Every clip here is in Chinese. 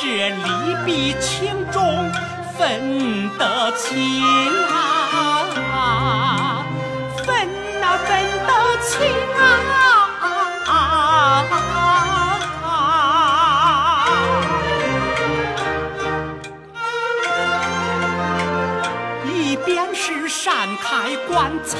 这利弊轻重分得清啊，分哪分得清啊！一边是山开棺材。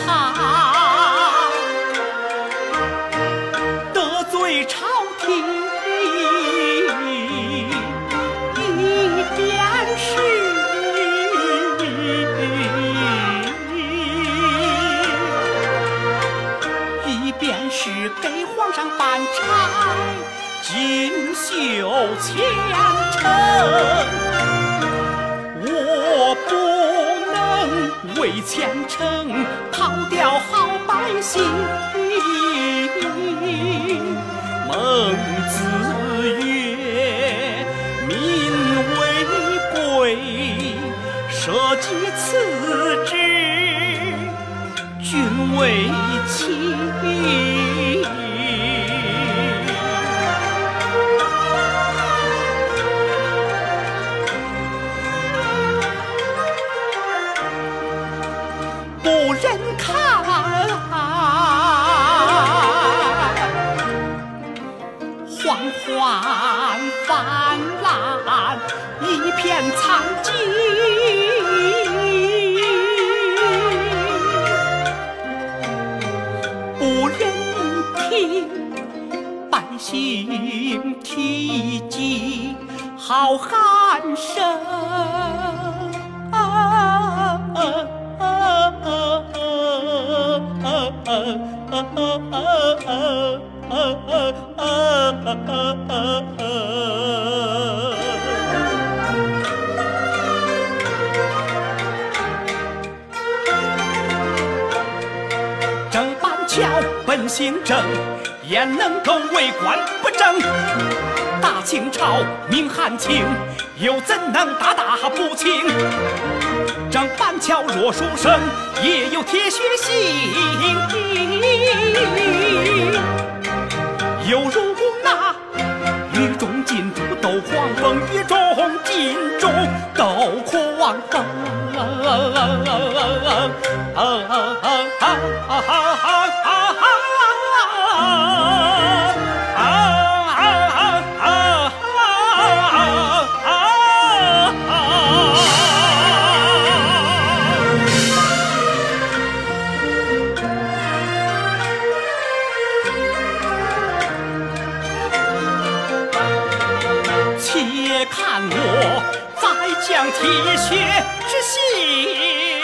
前程。我不能为前程抛掉好百姓。孟子曰：“民为贵，社稷次之，君为轻。”一片苍寂，不忍听百姓提及好汉声。本姓郑，焉能够为官不正？大清朝明汉清，又怎能大大不清？郑板桥若书生，也有铁血心，犹如那雨中金珠斗黄蜂，雨中金珠斗黄蜂。且看我再将铁血之心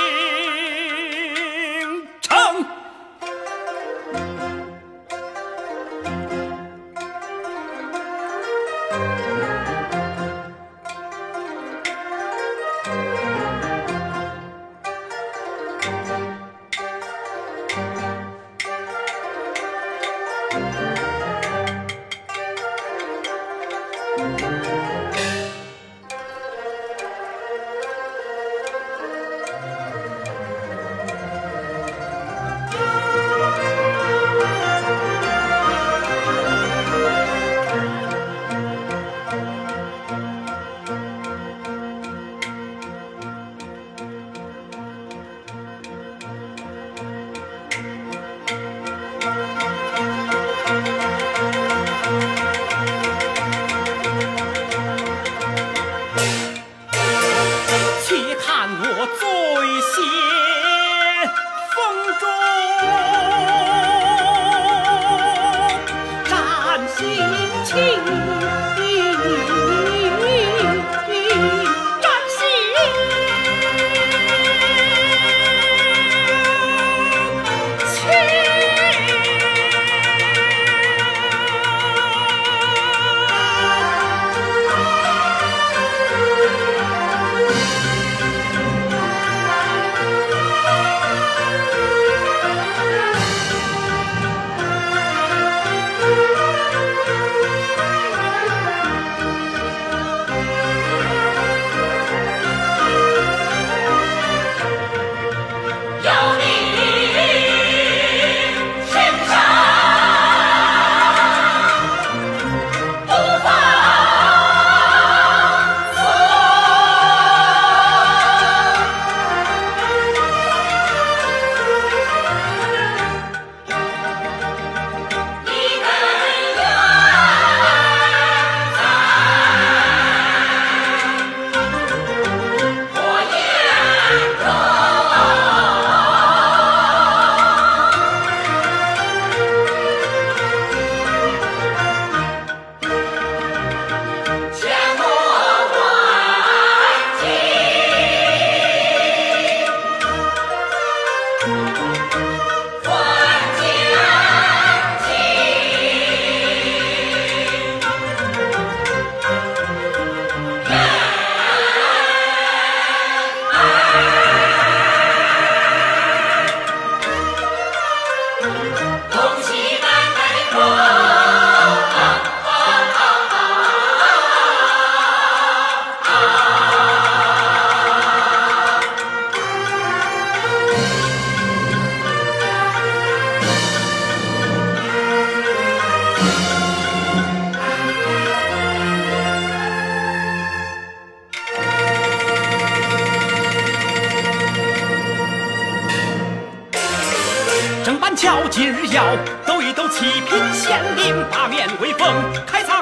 今日要斗一斗七品县令，八面威风，开仓